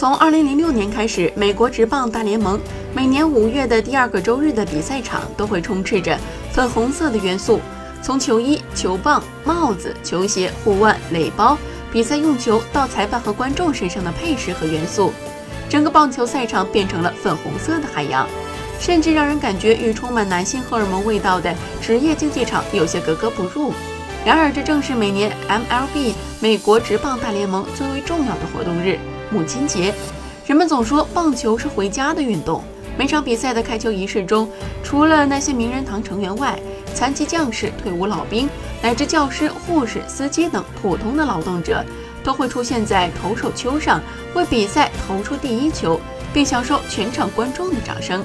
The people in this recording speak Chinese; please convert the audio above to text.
从2006年开始，美国职棒大联盟每年五月的第二个周日的比赛场都会充斥着粉红色的元素，从球衣、球棒、帽子、球鞋、护腕、垒包、比赛用球到裁判和观众身上的配饰和元素，整个棒球赛场变成了粉红色的海洋，甚至让人感觉与充满男性荷尔蒙味道的职业竞技场有些格格不入。然而，这正是每年 MLB 美国职棒大联盟最为重要的活动日——母亲节。人们总说棒球是回家的运动。每场比赛的开球仪式中，除了那些名人堂成员外，残疾将士、退伍老兵，乃至教师、护士、司机等普通的劳动者，都会出现在投手丘上，为比赛投出第一球，并享受全场观众的掌声。